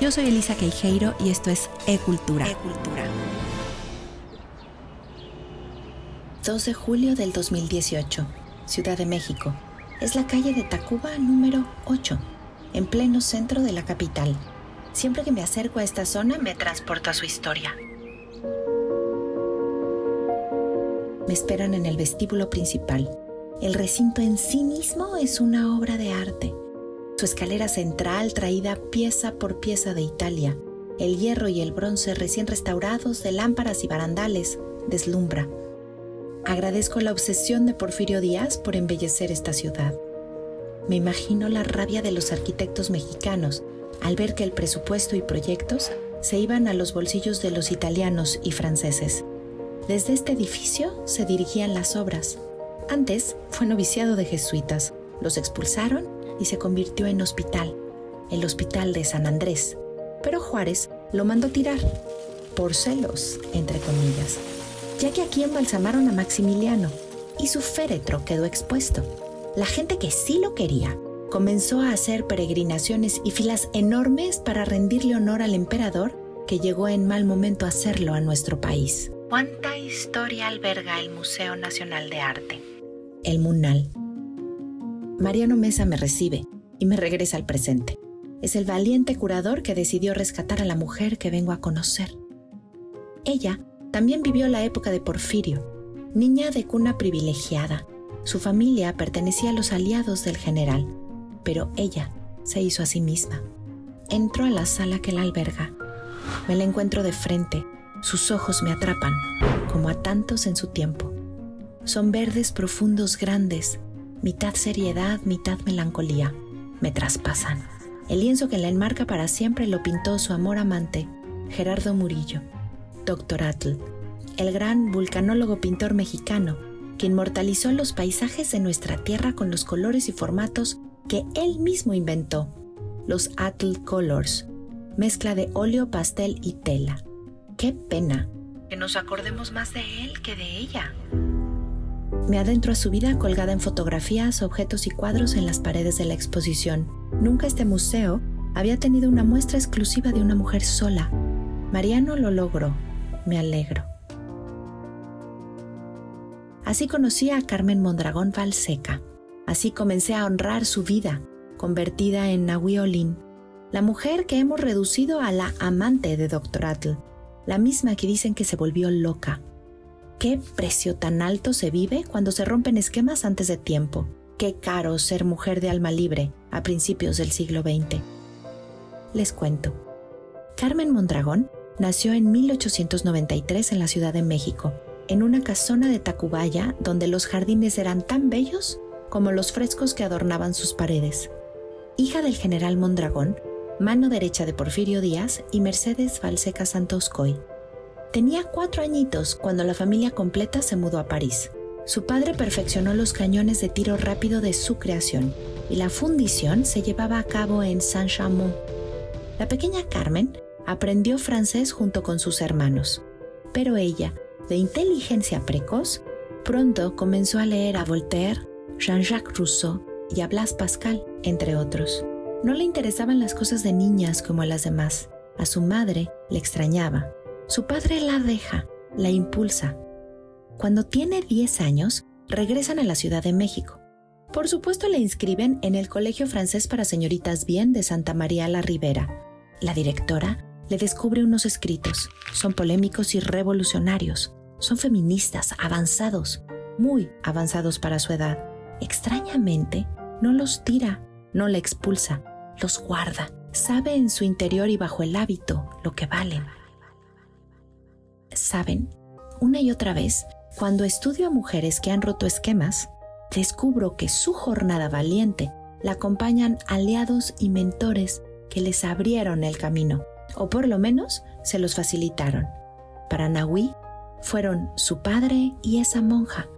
Yo soy Elisa Queijeiro y esto es E-Cultura. 2 de julio del 2018, Ciudad de México. Es la calle de Tacuba número 8, en pleno centro de la capital. Siempre que me acerco a esta zona me transporta su historia. Me esperan en el vestíbulo principal. El recinto en sí mismo es una obra de arte su escalera central traída pieza por pieza de Italia, el hierro y el bronce recién restaurados de lámparas y barandales, deslumbra. Agradezco la obsesión de Porfirio Díaz por embellecer esta ciudad. Me imagino la rabia de los arquitectos mexicanos al ver que el presupuesto y proyectos se iban a los bolsillos de los italianos y franceses. Desde este edificio se dirigían las obras. Antes fue noviciado de jesuitas. Los expulsaron y se convirtió en hospital, el Hospital de San Andrés. Pero Juárez lo mandó tirar, por celos, entre comillas, ya que aquí embalsamaron a Maximiliano y su féretro quedó expuesto. La gente que sí lo quería comenzó a hacer peregrinaciones y filas enormes para rendirle honor al emperador que llegó en mal momento a hacerlo a nuestro país. ¿Cuánta historia alberga el Museo Nacional de Arte? El Munal Mariano Mesa me recibe y me regresa al presente. Es el valiente curador que decidió rescatar a la mujer que vengo a conocer. Ella también vivió la época de Porfirio, niña de cuna privilegiada. Su familia pertenecía a los aliados del general, pero ella se hizo a sí misma. Entro a la sala que la alberga. Me la encuentro de frente. Sus ojos me atrapan, como a tantos en su tiempo. Son verdes profundos grandes, mitad seriedad, mitad melancolía, me traspasan. El lienzo que la enmarca para siempre lo pintó su amor amante, Gerardo Murillo, Doctor Atl, el gran vulcanólogo pintor mexicano, que inmortalizó los paisajes de nuestra tierra con los colores y formatos que él mismo inventó, los Atl Colors, mezcla de óleo, pastel y tela. ¡Qué pena! Que nos acordemos más de él que de ella. Me adentro a su vida colgada en fotografías, objetos y cuadros en las paredes de la exposición. Nunca este museo había tenido una muestra exclusiva de una mujer sola. Mariano lo logró. Me alegro. Así conocí a Carmen Mondragón Valseca. Así comencé a honrar su vida, convertida en Nahui la mujer que hemos reducido a la amante de Dr. Atl, la misma que dicen que se volvió loca, ¿Qué precio tan alto se vive cuando se rompen esquemas antes de tiempo? Qué caro ser mujer de alma libre a principios del siglo XX. Les cuento. Carmen Mondragón nació en 1893 en la Ciudad de México, en una casona de Tacubaya donde los jardines eran tan bellos como los frescos que adornaban sus paredes. Hija del general Mondragón, mano derecha de Porfirio Díaz y Mercedes Valseca Santoscoy. Tenía cuatro añitos cuando la familia completa se mudó a París. Su padre perfeccionó los cañones de tiro rápido de su creación y la fundición se llevaba a cabo en Saint-Chamond. La pequeña Carmen aprendió francés junto con sus hermanos, pero ella, de inteligencia precoz, pronto comenzó a leer a Voltaire, Jean-Jacques Rousseau y a Blas Pascal, entre otros. No le interesaban las cosas de niñas como a las demás. A su madre le extrañaba su padre la deja, la impulsa. Cuando tiene 10 años, regresan a la Ciudad de México. Por supuesto, le inscriben en el Colegio Francés para Señoritas Bien de Santa María la Ribera. La directora le descubre unos escritos. Son polémicos y revolucionarios. Son feministas, avanzados, muy avanzados para su edad. Extrañamente, no los tira, no la expulsa, los guarda. Sabe en su interior y bajo el hábito lo que valen. Saben, una y otra vez, cuando estudio a mujeres que han roto esquemas, descubro que su jornada valiente la acompañan aliados y mentores que les abrieron el camino, o por lo menos se los facilitaron. Para Nahui fueron su padre y esa monja,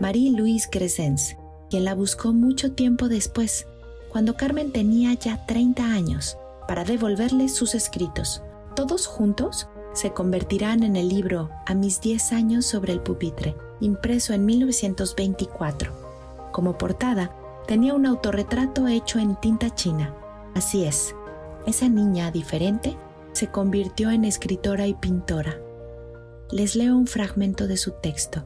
Marie-Louise Crescens, quien la buscó mucho tiempo después, cuando Carmen tenía ya 30 años, para devolverle sus escritos. Todos juntos se convertirán en el libro A mis 10 años sobre el pupitre, impreso en 1924. Como portada, tenía un autorretrato hecho en tinta china. Así es, Esa niña diferente se convirtió en escritora y pintora. Les leo un fragmento de su texto.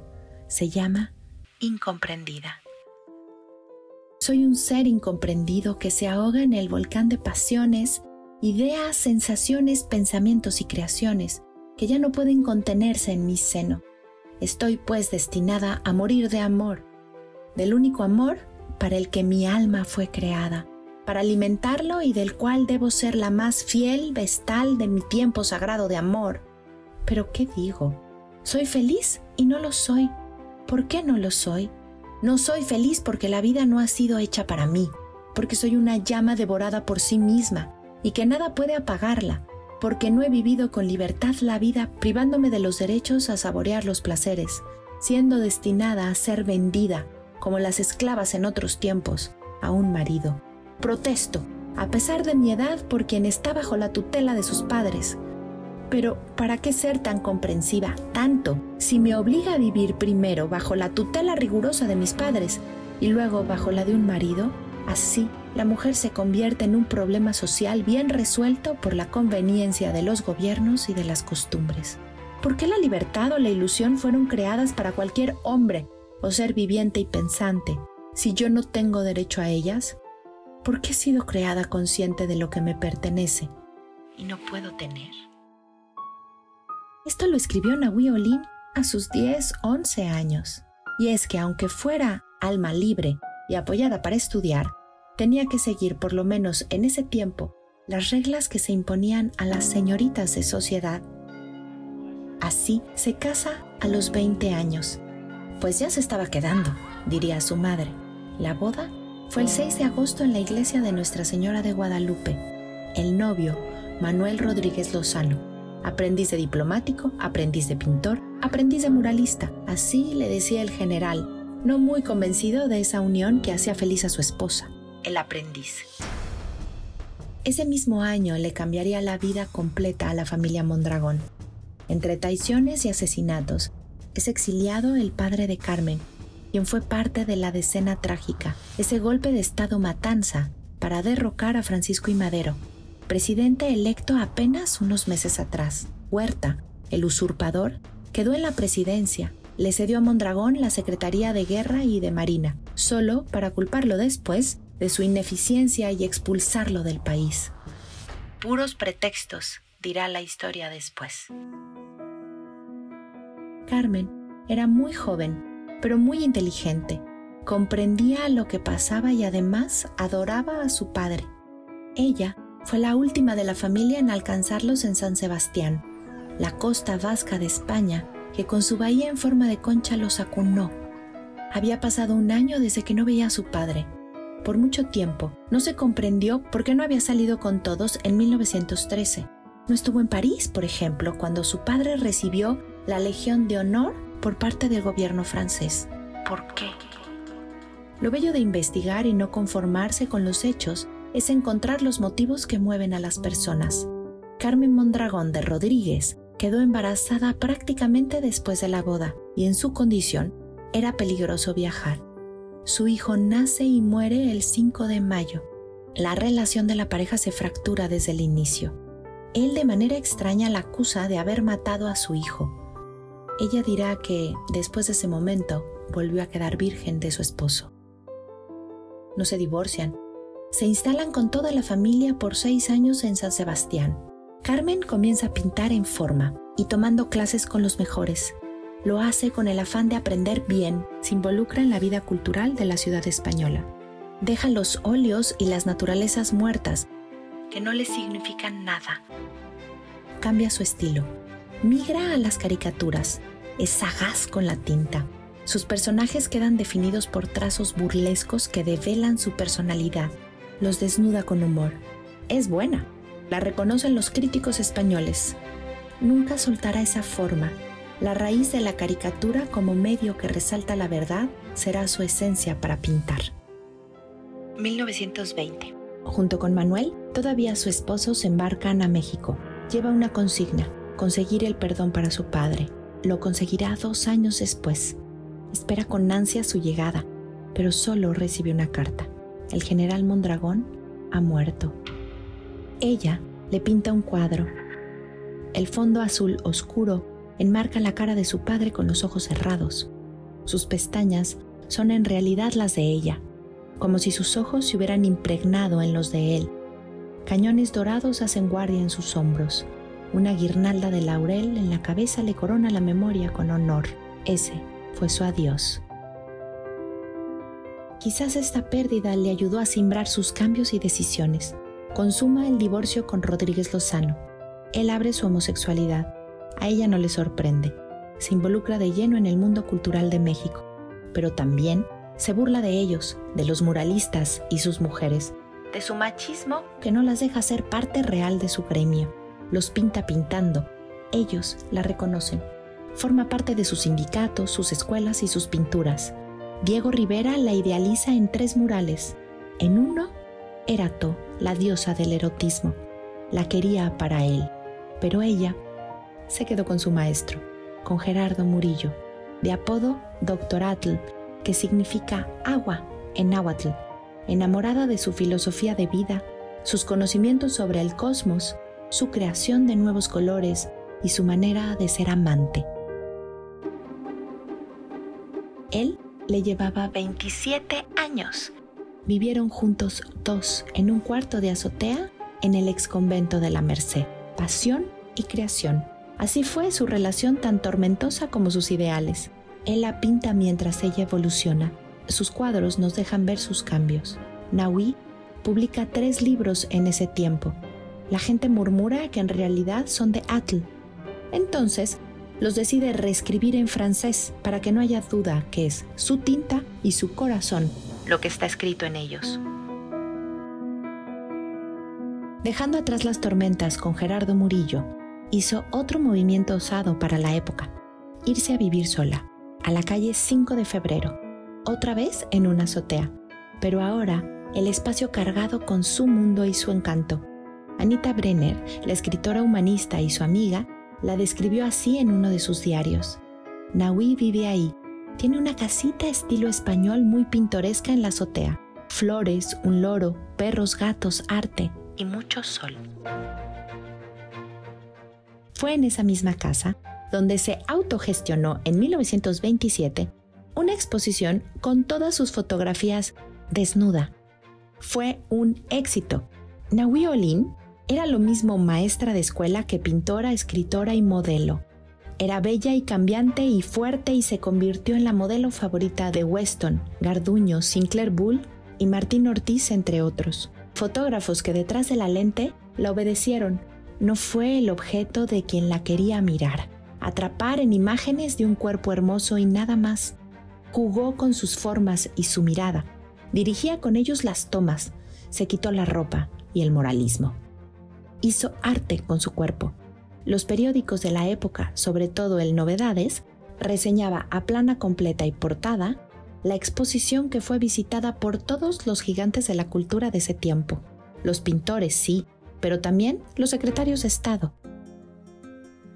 Se llama Incomprendida. Soy un ser incomprendido que se ahoga en el volcán de pasiones, ideas, sensaciones, pensamientos y creaciones que ya no pueden contenerse en mi seno. Estoy pues destinada a morir de amor, del único amor para el que mi alma fue creada, para alimentarlo y del cual debo ser la más fiel vestal de mi tiempo sagrado de amor. Pero ¿qué digo? ¿Soy feliz y no lo soy? ¿Por qué no lo soy? No soy feliz porque la vida no ha sido hecha para mí, porque soy una llama devorada por sí misma y que nada puede apagarla, porque no he vivido con libertad la vida privándome de los derechos a saborear los placeres, siendo destinada a ser vendida, como las esclavas en otros tiempos, a un marido. Protesto, a pesar de mi edad, por quien está bajo la tutela de sus padres. Pero, ¿para qué ser tan comprensiva, tanto, si me obliga a vivir primero bajo la tutela rigurosa de mis padres y luego bajo la de un marido? Así, la mujer se convierte en un problema social bien resuelto por la conveniencia de los gobiernos y de las costumbres. ¿Por qué la libertad o la ilusión fueron creadas para cualquier hombre o ser viviente y pensante si yo no tengo derecho a ellas? ¿Por qué he sido creada consciente de lo que me pertenece y no puedo tener? Esto lo escribió Nahui Olin a sus 10, 11 años. Y es que aunque fuera alma libre y apoyada para estudiar, tenía que seguir por lo menos en ese tiempo las reglas que se imponían a las señoritas de sociedad. Así se casa a los 20 años, pues ya se estaba quedando, diría su madre. La boda fue el 6 de agosto en la iglesia de Nuestra Señora de Guadalupe. El novio, Manuel Rodríguez Lozano, aprendiz de diplomático, aprendiz de pintor, aprendiz de muralista, así le decía el general, no muy convencido de esa unión que hacía feliz a su esposa, el aprendiz. Ese mismo año le cambiaría la vida completa a la familia Mondragón. Entre traiciones y asesinatos, es exiliado el padre de Carmen, quien fue parte de la decena trágica, ese golpe de Estado matanza para derrocar a Francisco I. Madero, presidente electo apenas unos meses atrás. Huerta, el usurpador, quedó en la presidencia le cedió a Mondragón la Secretaría de Guerra y de Marina, solo para culparlo después de su ineficiencia y expulsarlo del país. Puros pretextos, dirá la historia después. Carmen era muy joven, pero muy inteligente. Comprendía lo que pasaba y además adoraba a su padre. Ella fue la última de la familia en alcanzarlos en San Sebastián, la costa vasca de España, que con su bahía en forma de concha los acunó. Había pasado un año desde que no veía a su padre. Por mucho tiempo no se comprendió por qué no había salido con todos en 1913. No estuvo en París, por ejemplo, cuando su padre recibió la Legión de Honor por parte del gobierno francés. ¿Por qué? Lo bello de investigar y no conformarse con los hechos es encontrar los motivos que mueven a las personas. Carmen Mondragón de Rodríguez quedó embarazada prácticamente después de la boda y en su condición era peligroso viajar. Su hijo nace y muere el 5 de mayo. La relación de la pareja se fractura desde el inicio. Él de manera extraña la acusa de haber matado a su hijo. Ella dirá que, después de ese momento, volvió a quedar virgen de su esposo. No se divorcian. Se instalan con toda la familia por seis años en San Sebastián. Carmen comienza a pintar en forma y tomando clases con los mejores. Lo hace con el afán de aprender bien, se involucra en la vida cultural de la ciudad española. Deja los óleos y las naturalezas muertas, que no le significan nada. Cambia su estilo. Migra a las caricaturas. Es sagaz con la tinta. Sus personajes quedan definidos por trazos burlescos que develan su personalidad. Los desnuda con humor. Es buena, la reconocen los críticos españoles. Nunca soltará esa forma. La raíz de la caricatura como medio que resalta la verdad será su esencia para pintar. 1920. Junto con Manuel, todavía su esposo se embarcan a México. Lleva una consigna, conseguir el perdón para su padre. Lo conseguirá dos años después. Espera con ansia su llegada, pero solo recibe una carta. El general Mondragón ha muerto Ella le pinta un cuadro. El fondo azul oscuro enmarca la cara de su padre con los ojos cerrados. Sus pestañas son en realidad las de ella, como si sus ojos se hubieran impregnado en los de él. Cañones dorados hacen guardia en sus hombros. Una guirnalda de laurel en la cabeza le corona la memoria con honor. Ese fue su adiós. Quizás esta pérdida le ayudó a simbrar sus cambios y decisiones. Consuma el divorcio con Rodríguez Lozano. Él abre su homosexualidad. A ella no le sorprende. Se involucra de lleno en el mundo cultural de México, pero también se burla de ellos, de los muralistas y sus mujeres, de su machismo que no las deja ser parte real de su gremio. Los pinta pintando. Ellos la reconocen. Forma parte de sus sindicatos, sus escuelas y sus pinturas. Diego Rivera la idealiza en tres murales. En uno, Erato, la diosa del erotismo. La quería para él, pero ella se quedó con su maestro, con Gerardo Murillo, de apodo Doctor Atl, que significa agua en náhuatl, enamorada de su filosofía de vida, sus conocimientos sobre el cosmos, su creación de nuevos colores y su manera de ser amante. Él le llevaba 27 años. Vivieron juntos dos en un cuarto de azotea en el ex convento de la Merced. Pasión y creación. Así fue su relación tan tormentosa como sus ideales. Él la pinta mientras ella evoluciona. Sus cuadros nos dejan ver sus cambios. Naui publica tres libros en ese tiempo. La gente murmura que en realidad son de Atl. Entonces, los decide reescribir en francés para que no haya duda que es su tinta y su corazón lo que está escrito en ellos. Dejando atrás las tormentas con Gerardo Murillo, hizo otro movimiento osado para la época, irse a vivir sola, a la calle 5 de febrero, otra vez en una azotea, pero ahora el espacio cargado con su mundo y su encanto. Anita Brenner, la escritora humanista y su amiga, la describió así en uno de sus diarios. Naui vive ahí. Tiene una casita estilo español muy pintoresca en la azotea. Flores, un loro, perros, gatos, arte y mucho sol. Fue en esa misma casa donde se autogestionó en 1927 una exposición con todas sus fotografías desnuda. Fue un éxito. Nahui Olin era lo mismo maestra de escuela que pintora, escritora y modelo. Era bella y cambiante y fuerte y se convirtió en la modelo favorita de Weston, Garduño, Sinclair Bull y Martín Ortiz, entre otros. Fotógrafos que detrás de la lente la obedecieron. No fue el objeto de quien la quería mirar, atrapar en imágenes de un cuerpo hermoso y nada más jugó con sus formas y su mirada, dirigía con ellos las tomas, se quitó la ropa y el moralismo. Hizo arte con su cuerpo. Los periódicos de la época, sobre todo el Novedades, reseñaba a plana completa y portada la exposición que fue visitada por todos los gigantes de la cultura de ese tiempo. Los pintores, sí, pero también los secretarios de Estado.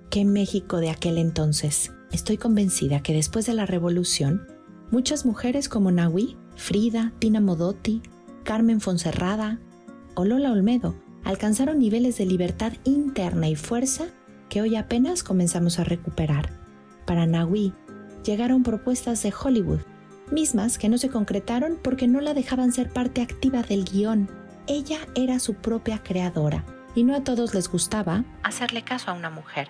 ¿Qué México de aquel entonces? Estoy convencida que después de la revolución, Muchas mujeres como Nahui, Frida, Tina Modotti, Carmen Fonserrada o Lola Olmedo alcanzaron niveles de libertad interna y fuerza que hoy apenas comenzamos a recuperar. Para Nahui llegaron propuestas de Hollywood, mismas que no se concretaron porque no la dejaban ser parte activa del guion. Ella era su propia creadora y no a todos les gustaba hacerle caso a una mujer.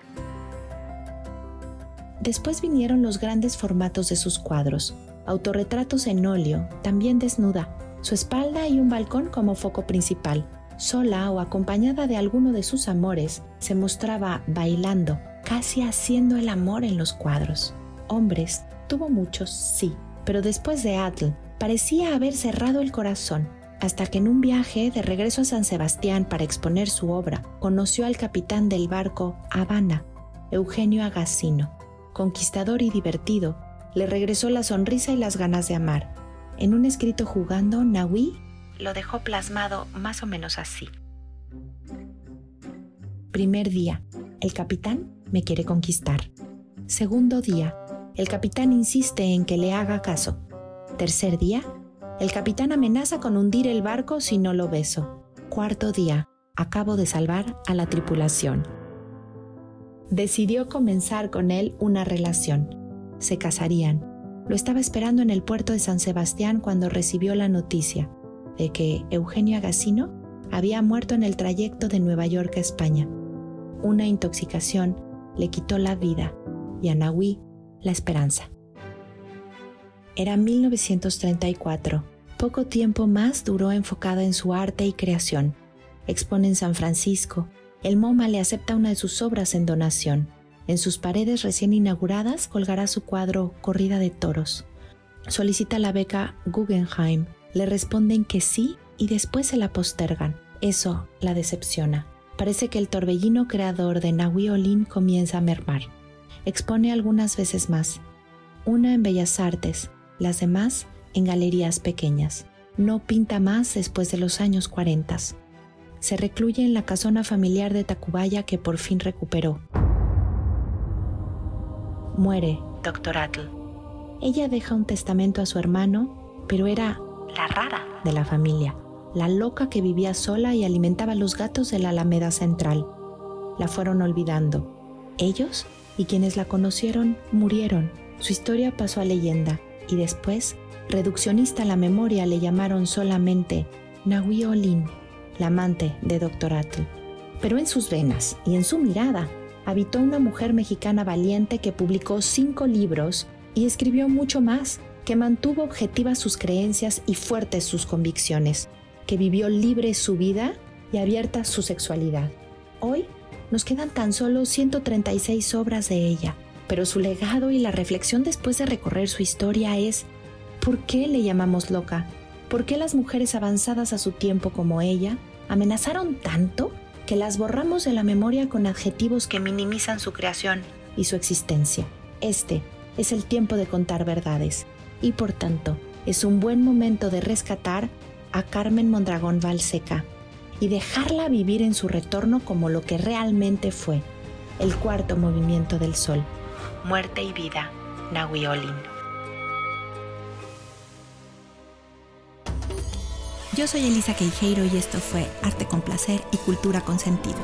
Después vinieron los grandes formatos de sus cuadros, autorretratos en óleo, también desnuda, su espalda y un balcón como foco principal. Sola o acompañada de alguno de sus amores, se mostraba bailando, casi haciendo el amor en los cuadros. Hombres, tuvo muchos, sí, pero después de Atl, parecía haber cerrado el corazón, hasta que en un viaje de regreso a San Sebastián para exponer su obra, conoció al capitán del barco Habana, Eugenio Agassino, conquistador y divertido, le regresó la sonrisa y las ganas de amar. En un escrito jugando, Nahui lo dejó plasmado más o menos así. Primer día, el capitán me quiere conquistar. Segundo día, el capitán insiste en que le haga caso. Tercer día, el capitán amenaza con hundir el barco si no lo beso. Cuarto día, acabo de salvar a la tripulación. Decidió comenzar con él una relación. Se casarían. Lo estaba esperando en el puerto de San Sebastián cuando recibió la noticia de que Eugenio Agassino había muerto en el trayecto de Nueva York a España. Una intoxicación le quitó la vida y a Nahui la esperanza. Era 1934. Poco tiempo más duró enfocada en su arte y creación. Expone en San Francisco. El MoMA le acepta una de sus obras en donación. En sus paredes recién inauguradas colgará su cuadro Corrida de Toros. Solicita la beca Guggenheim. Le responden que sí y después se la postergan. Eso la decepciona. Parece que el torbellino creador de Nahui Olin comienza a mermar. Expone algunas veces más. Una en Bellas Artes, las demás en galerías pequeñas. No pinta más después de los años 40. Se recluye en la casona familiar de Tacubaya que por fin recuperó. Muere Dr. Atl. Ella deja un testamento a su hermano, pero era la rara de la familia, la loca que vivía sola y alimentaba a los gatos de la Alameda Central. La fueron olvidando. Ellos y quienes la conocieron murieron. Su historia pasó a leyenda y después, reduccionista a la memoria, le llamaron solamente Nahui Olin, la amante de Dr. Atl. Pero en sus venas y en su mirada habitó una mujer mexicana valiente que publicó cinco libros y escribió mucho más, que mantuvo objetivas sus creencias y fuertes sus convicciones, que vivió libre su vida y abierta su sexualidad. Hoy nos quedan tan solo 136 obras de ella, pero su legado y la reflexión después de recorrer su historia es, ¿por qué le llamamos loca? ¿Por qué las mujeres avanzadas a su tiempo como ella amenazaron tanto que las borramos de la memoria con adjetivos que minimizan su creación y su existencia? Este es el tiempo de contar verdades y por tanto es un buen momento de rescatar a Carmen Mondragón Valseca y dejarla vivir en su retorno como lo que realmente fue, el cuarto movimiento del sol, muerte y vida, Nahui Olin. Yo soy Elisa Queijeiro y esto fue Arte con Placer y Cultura con Sentido.